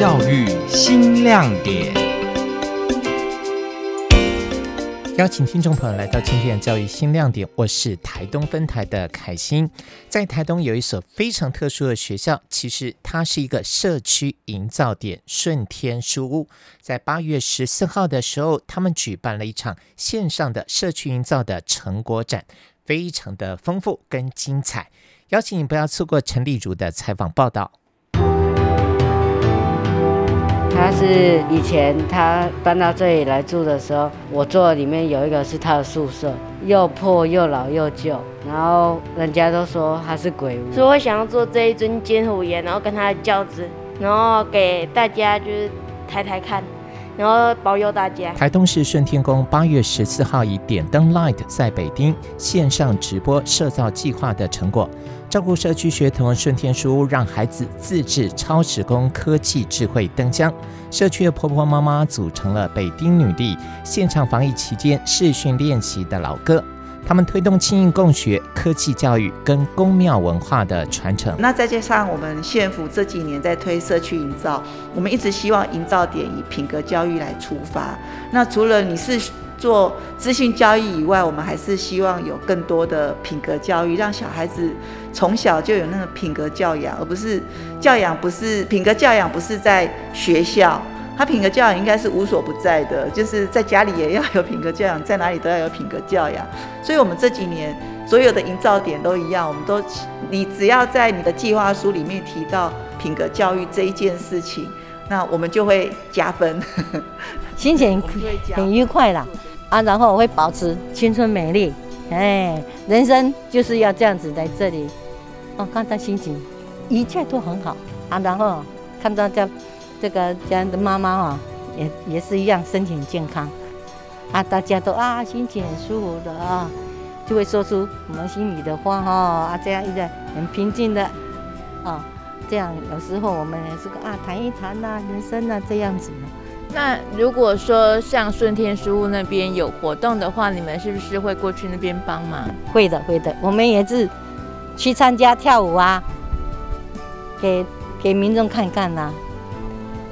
教育新亮点。邀请听众朋友来到今天的教育新亮点，我是台东分台的凯欣。在台东有一所非常特殊的学校，其实它是一个社区营造点——顺天书屋。在八月十四号的时候，他们举办了一场线上的社区营造的成果展，非常的丰富跟精彩。邀请你不要错过陈丽如的采访报道。他是以前他搬到这里来住的时候，我做里面有一个是他的宿舍，又破又老又旧，然后人家都说他是鬼屋，所以我想要做这一尊金虎爷，然后跟他的轿子，然后给大家就是抬抬看，然后保佑大家。台东市顺天宫八月十四号以点灯 Light 在北京线上直播社造计划的成果。照顾社区学童顺天书，让孩子自制超时空科技智慧灯箱。社区的婆婆妈妈组成了北丁女力，现场防疫期间视讯练习的老歌。他们推动亲应共学、科技教育跟宫庙文化的传承。那再加上我们县府这几年在推社区营造，我们一直希望营造点以品格教育来出发。那除了你是做资讯教育以外，我们还是希望有更多的品格教育，让小孩子从小就有那个品格教养，而不是教养不是品格教养不是在学校，他品格教养应该是无所不在的，就是在家里也要有品格教养，在哪里都要有品格教养。所以，我们这几年所有的营造点都一样，我们都你只要在你的计划书里面提到品格教育这一件事情，那我们就会加分，心情很愉快啦。啊，然后我会保持青春美丽，哎，人生就是要这样子在这里，哦，看他心情，一切都很好啊。然后看到这这个这样的妈妈啊，也也是一样，身体很健康，啊，大家都啊心情很舒服的啊，就会说出我们心里的话哈啊，这样一个很平静的啊，这样有时候我们也是个啊谈一谈呐、啊，人生呐、啊、这样子。那如果说像顺天书屋那边有活动的话，你们是不是会过去那边帮忙？会的，会的，我们也是去参加跳舞啊，给给民众看看呐、啊。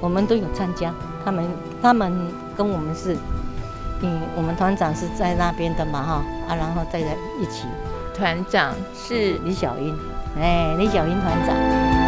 我们都有参加，他们他们跟我们是，嗯，我们团长是在那边的嘛哈啊，然后再在一起。团长是李小英，哎，李小英团长。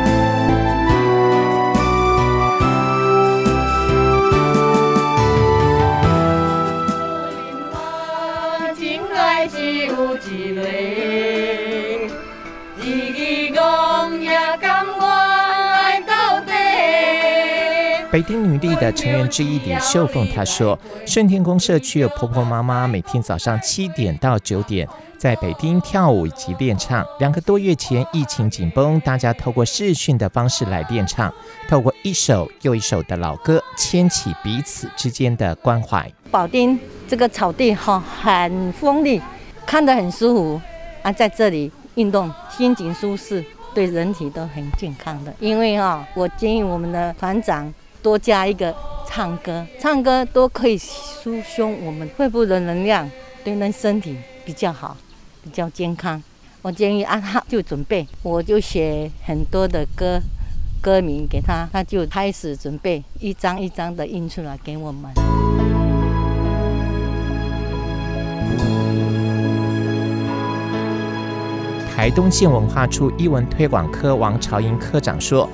北丁女力的成员之一李秀凤她说：“顺天宫社区的婆婆妈妈每天早上七点到九点在北丁跳舞以及练唱。两个多月前疫情紧绷，大家透过视讯的方式来练唱，透过一首又一首的老歌，牵起彼此之间的关怀。保丁这个草地哈很丰丽，看得很舒服啊，在这里运动心情舒适，对人体都很健康的。因为哈，我建议我们的团长。”多加一个唱歌，唱歌都可以疏松我们肺部的能量，对人身体比较好，比较健康。我建议啊，他就准备，我就写很多的歌，歌名给他，他就开始准备，一张一张的印出来给我们。台东县文化处艺文推广科王朝英科长说。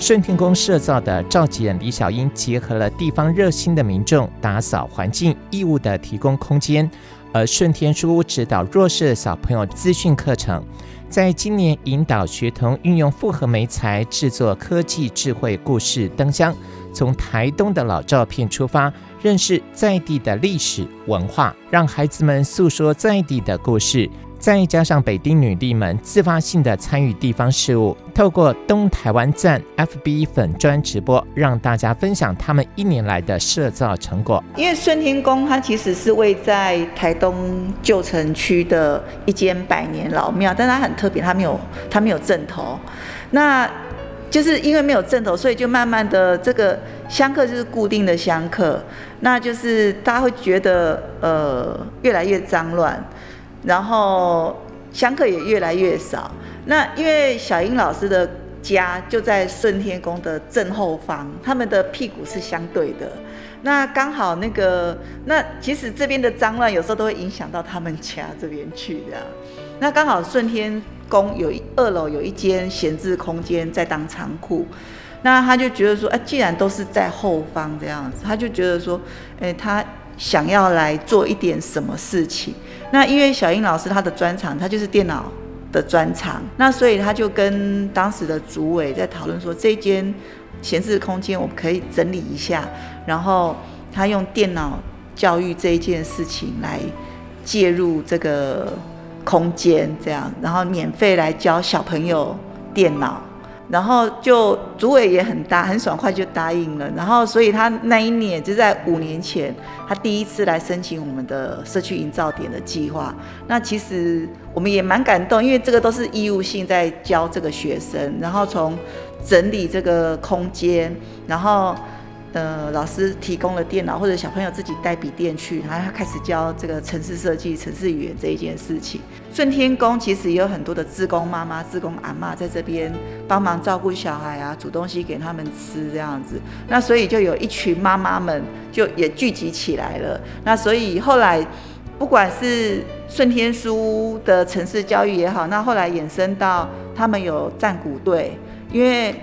顺天宫社造的召集人李小英结合了地方热心的民众打扫环境义务的提供空间，而顺天书屋指导弱势小朋友资讯课程，在今年引导学童运用复合媒材制作科技智慧故事灯箱，从台东的老照片出发，认识在地的历史文化，让孩子们诉说在地的故事。再加上北丁女帝们自发性的参与地方事务，透过东台湾站 FB 粉专直播，让大家分享他们一年来的社造成果。因为顺天宫它其实是位在台东旧城区的一间百年老庙，但它很特别，它没有它没有阵头，那就是因为没有阵头，所以就慢慢的这个香客就是固定的香客，那就是大家会觉得呃越来越脏乱。然后香客也越来越少。那因为小英老师的家就在顺天宫的正后方，他们的屁股是相对的。那刚好那个，那其实这边的脏乱有时候都会影响到他们家这边去的。那刚好顺天宫有一二楼有一间闲置空间在当仓库，那他就觉得说，哎，既然都是在后方这样子，他就觉得说，哎，他想要来做一点什么事情。那因为小英老师他的专长，他就是电脑的专长，那所以他就跟当时的主委在讨论说，这间闲置空间我们可以整理一下。然后他用电脑教育这一件事情来介入这个空间，这样，然后免费来教小朋友电脑，然后就主委也很大很爽快就答应了，然后所以他那一年就在五年前，他第一次来申请我们的社区营造点的计划。那其实我们也蛮感动，因为这个都是义务性在教这个学生，然后从整理这个空间，然后。呃，老师提供了电脑，或者小朋友自己带笔电去，然后他开始教这个城市设计、城市语言这一件事情。顺天宫其实也有很多的自工妈妈、自工阿嬷在这边帮忙照顾小孩啊，煮东西给他们吃这样子。那所以就有一群妈妈们就也聚集起来了。那所以后来不管是顺天书的城市教育也好，那后来衍生到他们有战鼓队，因为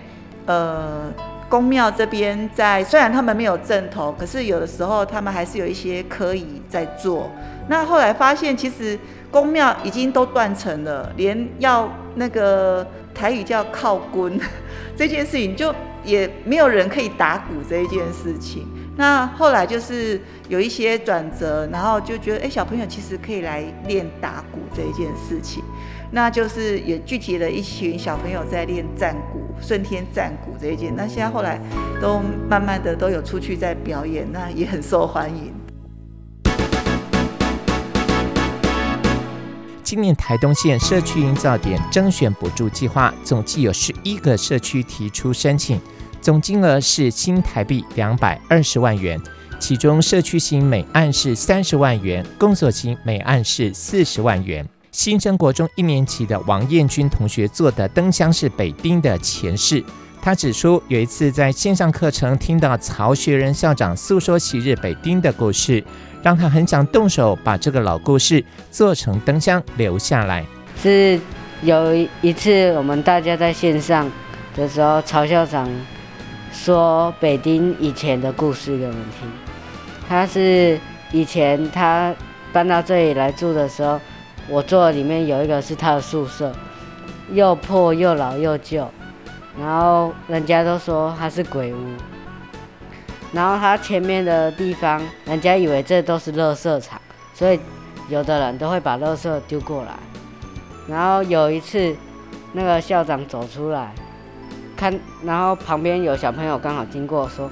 呃。宫庙这边在，虽然他们没有阵头，可是有的时候他们还是有一些科仪在做。那后来发现，其实宫庙已经都断层了，连要那个台语叫靠棍 这件事情，就也没有人可以打鼓这一件事情。那后来就是有一些转折，然后就觉得，哎、小朋友其实可以来练打鼓这一件事情。那就是也聚集了一群小朋友在练战鼓，顺天战鼓这一件。那现在后来都慢慢的都有出去在表演，那也很受欢迎。今年台东县社区营造点征选补助计划，总计有十一个社区提出申请，总金额是新台币两百二十万元，其中社区型每案是三十万元，工作型每案是四十万元。新生国中一年级的王彦君同学做的灯箱是北丁的前世。他指出，有一次在线上课程听到曹学仁校长诉说昔日北丁的故事，让他很想动手把这个老故事做成灯箱留下来。是有一次我们大家在线上的时候，曹校长说北丁以前的故事给我们听。他是以前他搬到这里来住的时候。我坐里面有一个是他的宿舍，又破又老又旧，然后人家都说他是鬼屋，然后他前面的地方，人家以为这都是垃圾场，所以有的人都会把垃圾丢过来。然后有一次，那个校长走出来，看，然后旁边有小朋友刚好经过，说：“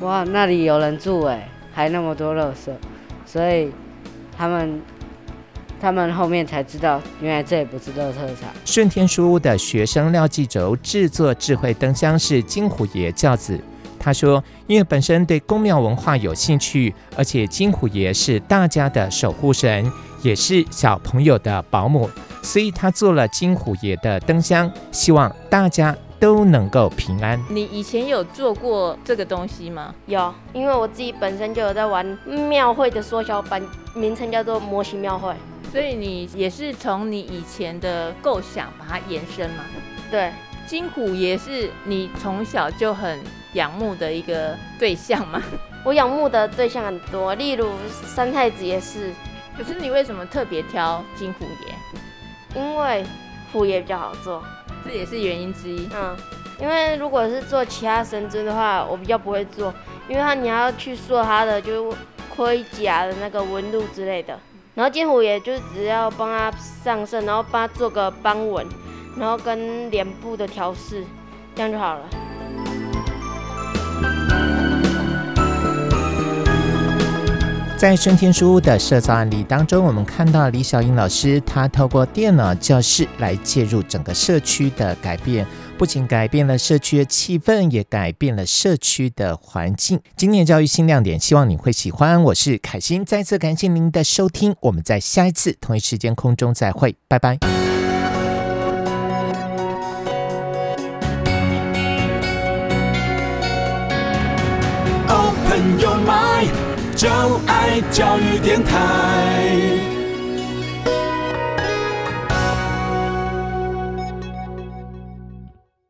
哇，那里有人住哎，还那么多垃圾。”所以他们。他们后面才知道，原来这也不是垃圾场。顺天书屋的学生廖继轴制作智慧灯箱是金虎爷教子。他说，因为本身对宫庙文化有兴趣，而且金虎爷是大家的守护神，也是小朋友的保姆，所以他做了金虎爷的灯箱，希望大家都能够平安。你以前有做过这个东西吗？有，因为我自己本身就有在玩庙会的缩小版，名称叫做模型庙会。所以你也是从你以前的构想把它延伸嘛？对，金虎也是你从小就很仰慕的一个对象吗？我仰慕的对象很多，例如三太子也是。可是你为什么特别挑金虎爷？因为虎爷比较好做，这也是原因之一。嗯，因为如果是做其他神尊的话，我比较不会做，因为他你要去做他的就盔甲的那个纹路之类的。然后金虎也就只要帮他上身，然后帮他做个斑纹，然后跟脸部的调试，这样就好了。在顺天书屋的社造案例当中，我们看到李小英老师，她透过电脑教室来介入整个社区的改变。不仅改变了社区的气氛，也改变了社区的环境。今年教育新亮点，希望你会喜欢。我是凯欣，再次感谢您的收听，我们在下一次同一时间空中再会，拜拜。就爱教育电台。